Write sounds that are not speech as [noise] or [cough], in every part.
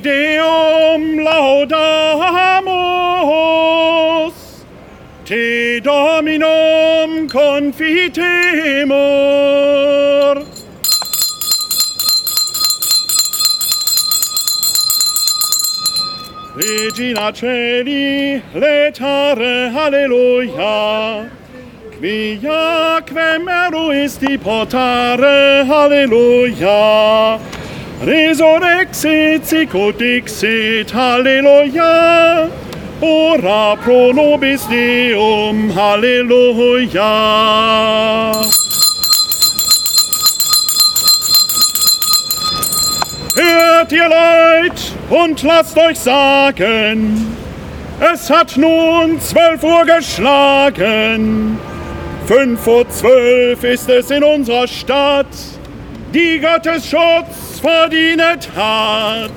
Deum laudamus, te Dominum confitemur. Regina Celi, letare, alleluia, quia quem eruisti potare, alleluia, Resurrexit sicut dixit, halleluja. Ora pro nobis Deum, halleluja. Hört ihr Leid und lasst euch sagen, es hat nun zwölf Uhr geschlagen. Fünf vor zwölf ist es in unserer Stadt, die Gottes Schutz verdient hat.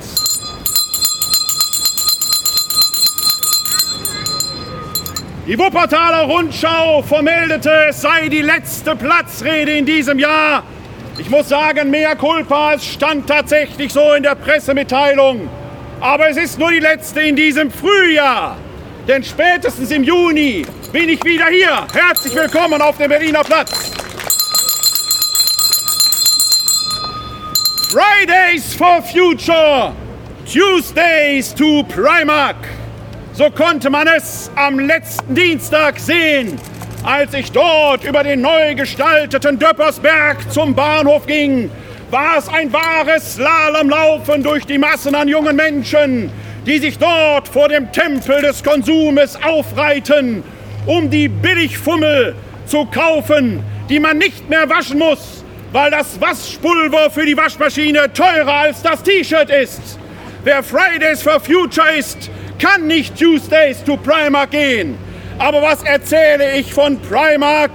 Die Wuppertaler Rundschau vermeldete, es sei die letzte Platzrede in diesem Jahr. Ich muss sagen, mea culpa, es stand tatsächlich so in der Pressemitteilung. Aber es ist nur die letzte in diesem Frühjahr. Denn spätestens im Juni bin ich wieder hier. Herzlich willkommen auf dem Berliner Platz. Fridays for Future, Tuesdays to Primark. So konnte man es am letzten Dienstag sehen, als ich dort über den neu gestalteten Döppersberg zum Bahnhof ging. War es ein wahres Slalomlaufen durch die Massen an jungen Menschen, die sich dort vor dem Tempel des Konsumes aufreiten, um die Billigfummel zu kaufen, die man nicht mehr waschen muss, weil das Waschpulver für die Waschmaschine teurer als das T-Shirt ist. Wer Fridays for Future ist, kann nicht Tuesdays to Primark gehen. Aber was erzähle ich von Primark?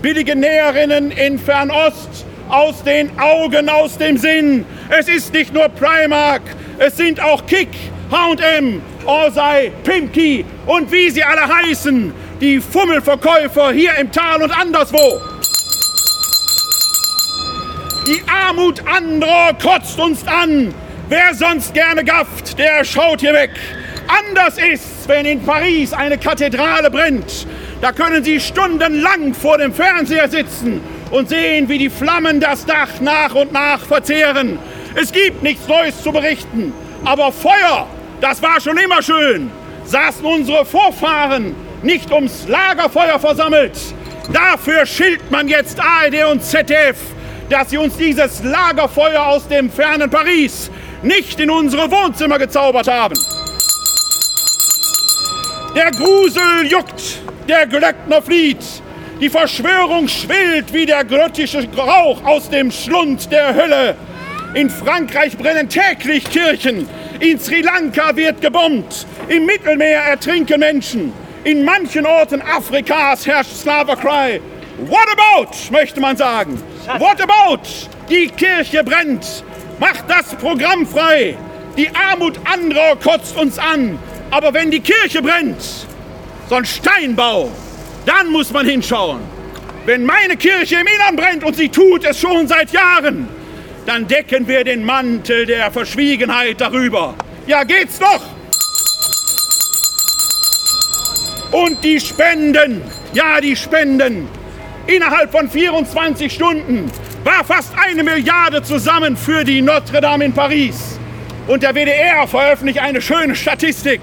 Billige Näherinnen in Fernost, aus den Augen, aus dem Sinn. Es ist nicht nur Primark, es sind auch Kick, H&M, Orsay, Pimki und wie sie alle heißen, die Fummelverkäufer hier im Tal und anderswo. Die Armut anderer kotzt uns an. Wer sonst gerne gafft, der schaut hier weg. Anders ist's, wenn in Paris eine Kathedrale brennt. Da können Sie stundenlang vor dem Fernseher sitzen und sehen, wie die Flammen das Dach nach und nach verzehren. Es gibt nichts Neues zu berichten. Aber Feuer, das war schon immer schön. Saßen unsere Vorfahren nicht ums Lagerfeuer versammelt. Dafür schilt man jetzt ARD und ZDF, dass sie uns dieses Lagerfeuer aus dem fernen Paris nicht in unsere Wohnzimmer gezaubert haben. Der Grusel juckt, der Glöckner flieht. Die Verschwörung schwillt wie der grottische Rauch aus dem Schlund der Hölle. In Frankreich brennen täglich Kirchen. In Sri Lanka wird gebombt. Im Mittelmeer ertrinken Menschen. In manchen Orten Afrikas herrscht Slavercry. What about, möchte man sagen. What about? Die Kirche brennt. Macht das Programm frei. Die Armut anderer kotzt uns an. Aber wenn die Kirche brennt, so ein Steinbau, dann muss man hinschauen. Wenn meine Kirche im Innern brennt und sie tut es schon seit Jahren, dann decken wir den Mantel der Verschwiegenheit darüber. Ja, geht's doch! Und die Spenden, ja, die Spenden. Innerhalb von 24 Stunden war fast eine Milliarde zusammen für die Notre Dame in Paris. Und der WDR veröffentlicht eine schöne Statistik.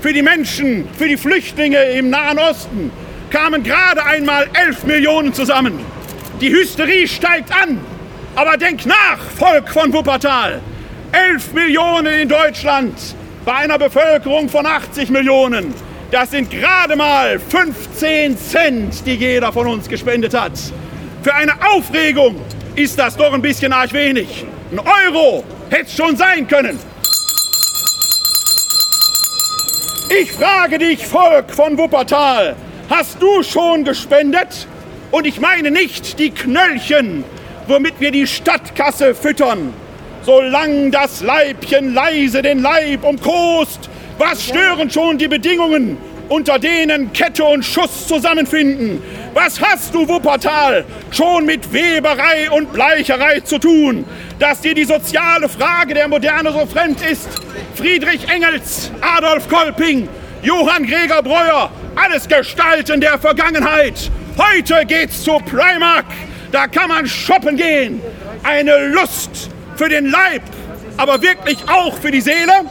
Für die Menschen, für die Flüchtlinge im Nahen Osten kamen gerade einmal 11 Millionen zusammen. Die Hysterie steigt an. Aber denk nach, Volk von Wuppertal. 11 Millionen in Deutschland bei einer Bevölkerung von 80 Millionen. Das sind gerade mal 15 Cent, die jeder von uns gespendet hat. Für eine Aufregung ist das doch ein bisschen arg wenig. Ein Euro hätte es schon sein können. Ich frage dich, Volk von Wuppertal, hast du schon gespendet? Und ich meine nicht die Knöllchen, womit wir die Stadtkasse füttern. Solang das Leibchen leise den Leib umkost, was stören schon die Bedingungen, unter denen Kette und Schuss zusammenfinden. Was hast du, Wuppertal, schon mit Weberei und Bleicherei zu tun, dass dir die soziale Frage der Moderne so fremd ist? Friedrich Engels, Adolf Kolping, Johann Gregor Breuer, alles Gestalten der Vergangenheit. Heute geht's zu Primark. Da kann man shoppen gehen. Eine Lust für den Leib, aber wirklich auch für die Seele.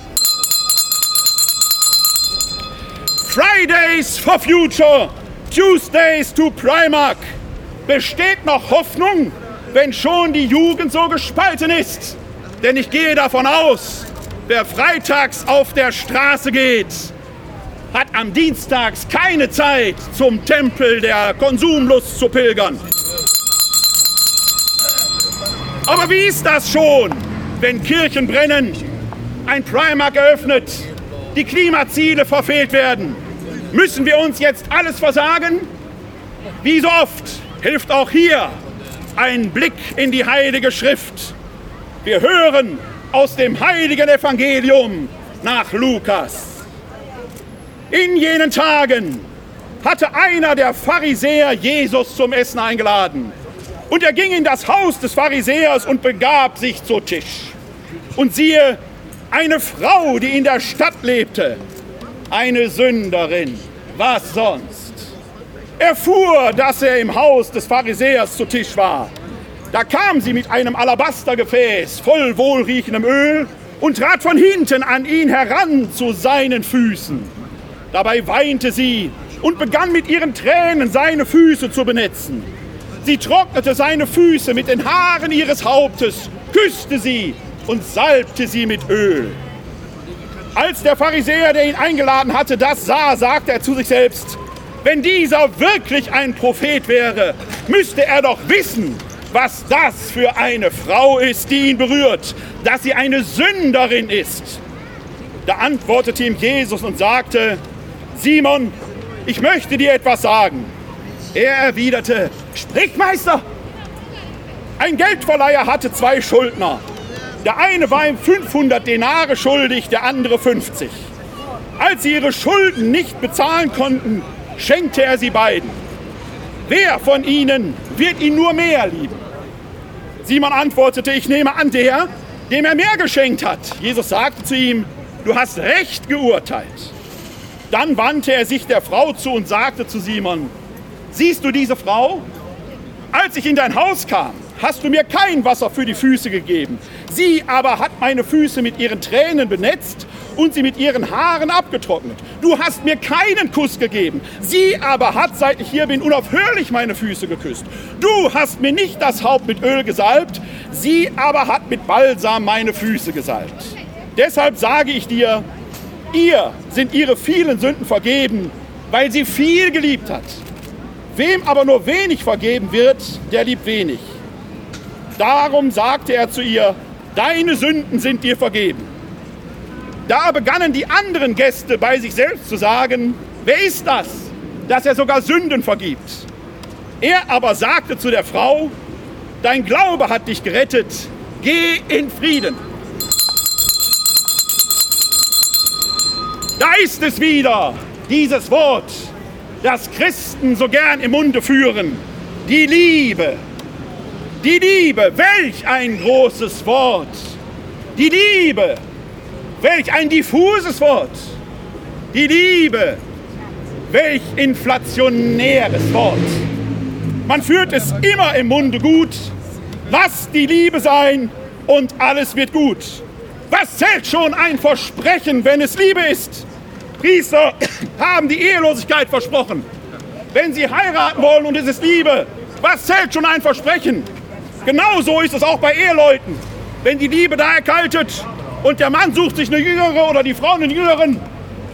Fridays for Future, Tuesdays to Primark. Besteht noch Hoffnung, wenn schon die Jugend so gespalten ist? Denn ich gehe davon aus, wer freitags auf der Straße geht, hat am Dienstags keine Zeit, zum Tempel der Konsumlust zu pilgern. Aber wie ist das schon, wenn Kirchen brennen, ein Primark eröffnet, die Klimaziele verfehlt werden? Müssen wir uns jetzt alles versagen? Wie so oft hilft auch hier ein Blick in die Heilige Schrift. Wir hören aus dem heiligen Evangelium nach Lukas. In jenen Tagen hatte einer der Pharisäer Jesus zum Essen eingeladen. Und er ging in das Haus des Pharisäers und begab sich zu Tisch. Und siehe, eine Frau, die in der Stadt lebte, eine Sünderin. Was sonst? Erfuhr, dass er im Haus des Pharisäers zu Tisch war. Da kam sie mit einem Alabastergefäß voll wohlriechendem Öl und trat von hinten an ihn heran zu seinen Füßen. Dabei weinte sie und begann mit ihren Tränen seine Füße zu benetzen. Sie trocknete seine Füße mit den Haaren ihres Hauptes, küsste sie und salbte sie mit Öl. Als der Pharisäer, der ihn eingeladen hatte, das sah, sagte er zu sich selbst, wenn dieser wirklich ein Prophet wäre, müsste er doch wissen, was das für eine Frau ist, die ihn berührt, dass sie eine Sünderin ist. Da antwortete ihm Jesus und sagte, Simon, ich möchte dir etwas sagen. Er erwiderte, sprich Meister. Ein Geldverleiher hatte zwei Schuldner. Der eine war ihm 500 Denare schuldig, der andere 50. Als sie ihre Schulden nicht bezahlen konnten, schenkte er sie beiden. Wer von ihnen wird ihn nur mehr lieben? Simon antwortete, ich nehme an der, dem er mehr geschenkt hat. Jesus sagte zu ihm, du hast recht geurteilt. Dann wandte er sich der Frau zu und sagte zu Simon, siehst du diese Frau? Als ich in dein Haus kam, hast du mir kein Wasser für die Füße gegeben. Sie aber hat meine Füße mit ihren Tränen benetzt und sie mit ihren Haaren abgetrocknet. Du hast mir keinen Kuss gegeben. Sie aber hat, seit ich hier bin, unaufhörlich meine Füße geküsst. Du hast mir nicht das Haupt mit Öl gesalbt, sie aber hat mit Balsam meine Füße gesalbt. Deshalb sage ich dir, ihr sind ihre vielen Sünden vergeben, weil sie viel geliebt hat. Wem aber nur wenig vergeben wird, der liebt wenig. Darum sagte er zu ihr, deine Sünden sind dir vergeben. Da begannen die anderen Gäste bei sich selbst zu sagen, wer ist das, dass er sogar Sünden vergibt? Er aber sagte zu der Frau, dein Glaube hat dich gerettet, geh in Frieden. Da ist es wieder, dieses Wort, das Christen so gern im Munde führen, die Liebe. Die Liebe, welch ein großes Wort. Die Liebe, welch ein diffuses Wort. Die Liebe, welch inflationäres Wort. Man führt es immer im Munde gut. Lass die Liebe sein und alles wird gut. Was zählt schon ein Versprechen, wenn es Liebe ist? Priester [coughs] haben die Ehelosigkeit versprochen. Wenn sie heiraten wollen und es ist Liebe, was zählt schon ein Versprechen? Genauso ist es auch bei Eheleuten. Wenn die Liebe da erkaltet und der Mann sucht sich eine jüngere oder die Frau einen jüngeren,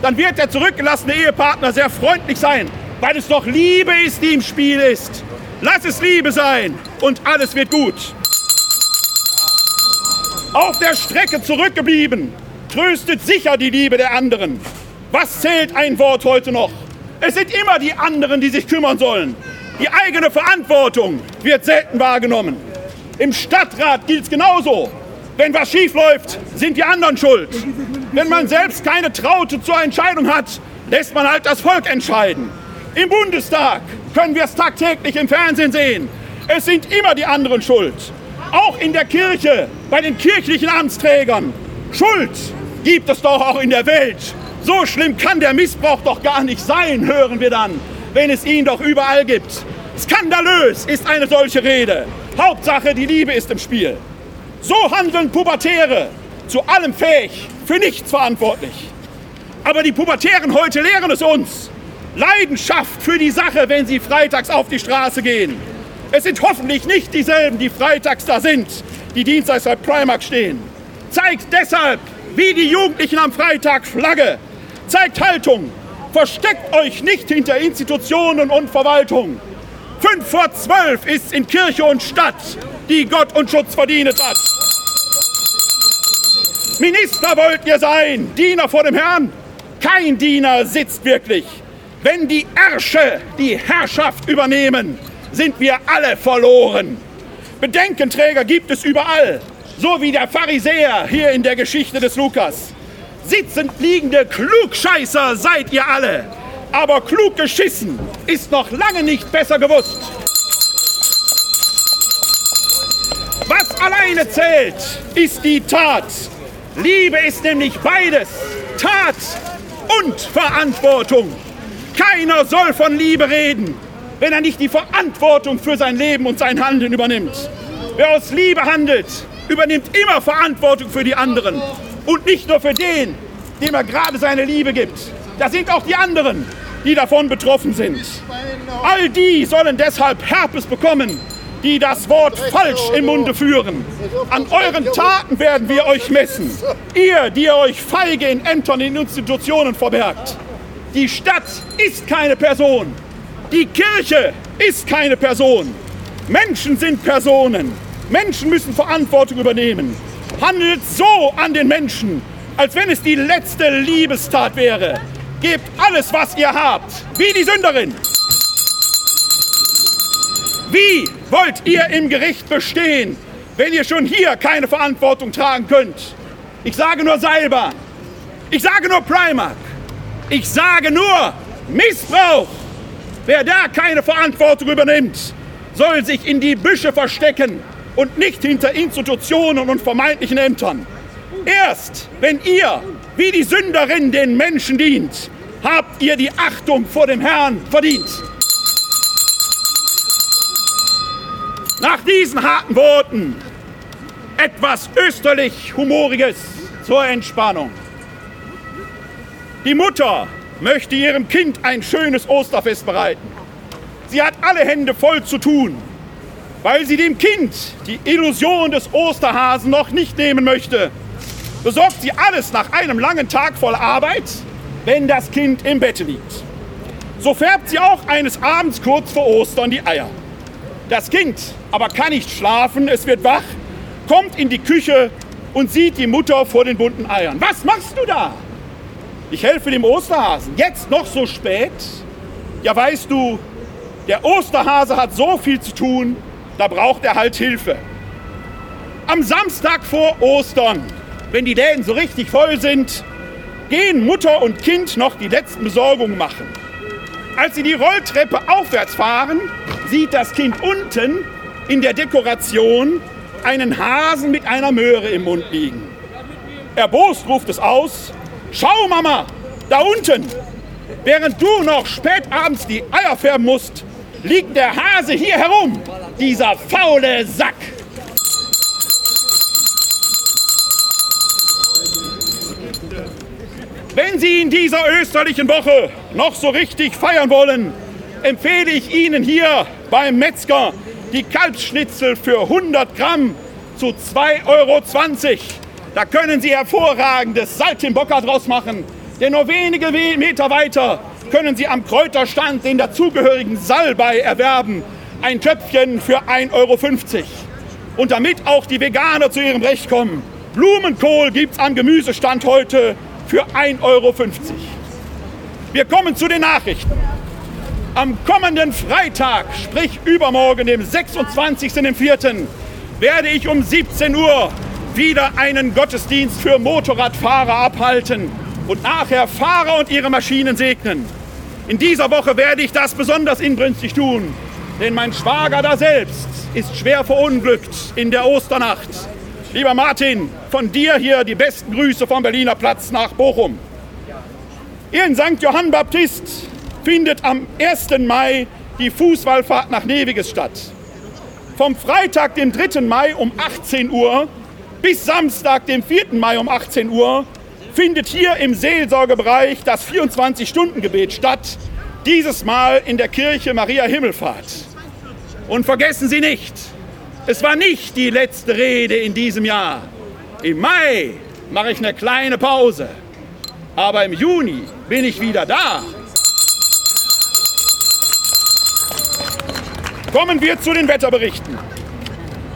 dann wird der zurückgelassene Ehepartner sehr freundlich sein, weil es doch Liebe ist, die im Spiel ist. Lass es Liebe sein und alles wird gut. Auf der Strecke zurückgeblieben, tröstet sicher die Liebe der anderen. Was zählt ein Wort heute noch? Es sind immer die anderen, die sich kümmern sollen. Die eigene Verantwortung wird selten wahrgenommen. Im Stadtrat gilt es genauso. Wenn was schief läuft, sind die anderen schuld. Wenn man selbst keine Traute zur Entscheidung hat, lässt man halt das Volk entscheiden. Im Bundestag können wir es tagtäglich im Fernsehen sehen. Es sind immer die anderen schuld. Auch in der Kirche, bei den kirchlichen Amtsträgern. Schuld gibt es doch auch in der Welt. So schlimm kann der Missbrauch doch gar nicht sein, hören wir dann, wenn es ihn doch überall gibt. Skandalös ist eine solche Rede. Hauptsache, die Liebe ist im Spiel. So handeln Pubertäre, zu allem fähig, für nichts verantwortlich. Aber die Pubertären heute lehren es uns. Leidenschaft für die Sache, wenn sie freitags auf die Straße gehen. Es sind hoffentlich nicht dieselben, die freitags da sind, die dienstags bei Primark stehen. Zeigt deshalb, wie die Jugendlichen am Freitag Flagge. Zeigt Haltung. Versteckt euch nicht hinter Institutionen und Verwaltung. Fünf vor zwölf ist in Kirche und Stadt, die Gott und Schutz verdient hat. Minister wollt ihr sein, Diener vor dem Herrn? Kein Diener sitzt wirklich. Wenn die Ärsche die Herrschaft übernehmen, sind wir alle verloren. Bedenkenträger gibt es überall, so wie der Pharisäer hier in der Geschichte des Lukas. Sitzend liegende Klugscheißer seid ihr alle, aber klug geschissen ist noch lange nicht besser gewusst. Was alleine zählt, ist die Tat. Liebe ist nämlich beides, Tat und Verantwortung. Keiner soll von Liebe reden, wenn er nicht die Verantwortung für sein Leben und sein Handeln übernimmt. Wer aus Liebe handelt, übernimmt immer Verantwortung für die anderen und nicht nur für den, dem er gerade seine Liebe gibt. Da sind auch die anderen, die davon betroffen sind. All die sollen deshalb Herpes bekommen, die das Wort falsch im Munde führen. An euren Taten werden wir euch messen. Ihr, die ihr euch feige in Ämtern, in Institutionen verbergt. Die Stadt ist keine Person. Die Kirche ist keine Person. Menschen sind Personen. Menschen müssen Verantwortung übernehmen. Handelt so an den Menschen, als wenn es die letzte Liebestat wäre. Gebt alles, was ihr habt, wie die Sünderin. Wie wollt ihr im Gericht bestehen, wenn ihr schon hier keine Verantwortung tragen könnt? Ich sage nur Seilbahn. Ich sage nur Primark. Ich sage nur Missbrauch. Wer da keine Verantwortung übernimmt, soll sich in die Büsche verstecken und nicht hinter Institutionen und vermeintlichen Ämtern. Erst wenn ihr wie die Sünderin den Menschen dient, habt ihr die Achtung vor dem Herrn verdient. Nach diesen harten Worten etwas österlich Humoriges zur Entspannung. Die Mutter möchte ihrem Kind ein schönes Osterfest bereiten. Sie hat alle Hände voll zu tun, weil sie dem Kind die Illusion des Osterhasen noch nicht nehmen möchte. Besorgt sie alles nach einem langen Tag voll Arbeit, wenn das Kind im Bett liegt. So färbt sie auch eines Abends kurz vor Ostern die Eier. Das Kind aber kann nicht schlafen, es wird wach, kommt in die Küche und sieht die Mutter vor den bunten Eiern. Was machst du da? Ich helfe dem Osterhasen. Jetzt noch so spät? Ja, weißt du, der Osterhase hat so viel zu tun, da braucht er halt Hilfe. Am Samstag vor Ostern, wenn die Läden so richtig voll sind, gehen Mutter und Kind noch die letzten Besorgungen machen. Als sie die Rolltreppe aufwärts fahren, sieht das Kind unten in der Dekoration einen Hasen mit einer Möhre im Mund liegen. Erbost ruft es aus, schau Mama, da unten, während du noch spät abends die Eier färben musst, liegt der Hase hier herum, dieser faule Sack. Wenn Sie in dieser österlichen Woche noch so richtig feiern wollen, empfehle ich Ihnen hier beim Metzger die Kalbsschnitzel für 100 Gramm zu 2,20 Euro. Da können Sie hervorragendes Saltimbocca draus machen, denn nur wenige Meter weiter können Sie am Kräuterstand den dazugehörigen Salbei erwerben. Ein Töpfchen für 1,50 Euro. Und damit auch die Veganer zu ihrem Recht kommen, Blumenkohl gibt es am Gemüsestand heute für 1,50 Euro. Wir kommen zu den Nachrichten. Am kommenden Freitag, sprich übermorgen, dem 26.04., werde ich um 17 Uhr wieder einen Gottesdienst für Motorradfahrer abhalten. und nachher Fahrer und ihre Maschinen segnen. In dieser Woche werde ich das besonders inbrünstig tun, denn mein Schwager da selbst ist schwer verunglückt in der Osternacht. Lieber Martin, von dir hier die besten Grüße vom Berliner Platz nach Bochum. In St. Johann Baptist findet am 1. Mai die Fußballfahrt nach Neviges statt. Vom Freitag, dem 3. Mai um 18 Uhr bis Samstag, dem 4. Mai um 18 Uhr findet hier im Seelsorgebereich das 24-Stunden-Gebet statt. Dieses Mal in der Kirche Maria Himmelfahrt. Und vergessen Sie nicht, es war nicht die letzte Rede in diesem Jahr. Im Mai mache ich eine kleine Pause. Aber im Juni bin ich wieder da. Kommen wir zu den Wetterberichten.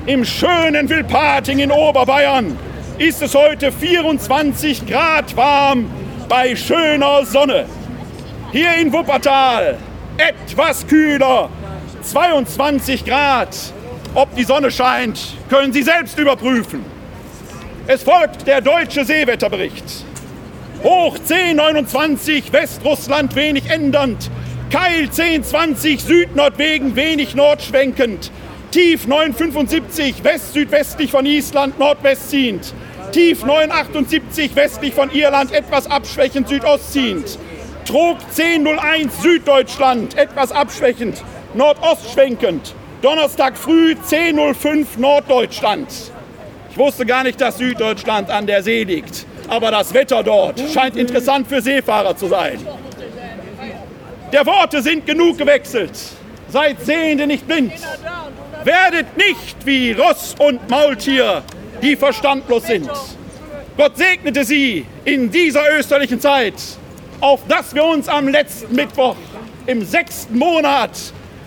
Im schönen Wilpating in Oberbayern ist es heute 24 Grad warm bei schöner Sonne. Hier in Wuppertal etwas kühler, 22 Grad. Ob die Sonne scheint, können Sie selbst überprüfen. Es folgt der deutsche Seewetterbericht. Hoch 1029, Westrussland wenig ändernd. Keil 1020, Südnordwegen wenig nordschwenkend. Tief 975, west-südwestlich von Island nordwest ziehend. Tief 978 westlich von Irland etwas abschwächend südost ziehend. Trog 1001 Süddeutschland etwas abschwächend nordost schwenkend. Donnerstag früh 1005 Norddeutschland. Ich wusste gar nicht, dass Süddeutschland an der See liegt. Aber das Wetter dort scheint interessant für Seefahrer zu sein. Der Worte sind genug gewechselt. Seid Sehende nicht blind. Werdet nicht wie Ross und Maultier die verstandlos sind. Gott segnete sie in dieser österlichen Zeit, auf dass wir uns am letzten Mittwoch im sechsten Monat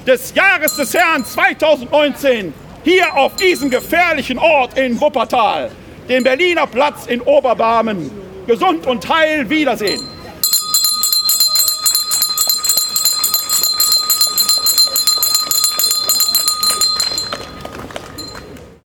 des Jahres des Herrn 2019 hier auf diesem gefährlichen Ort in Wuppertal, dem Berliner Platz in Oberbarmen, gesund und heil wiedersehen.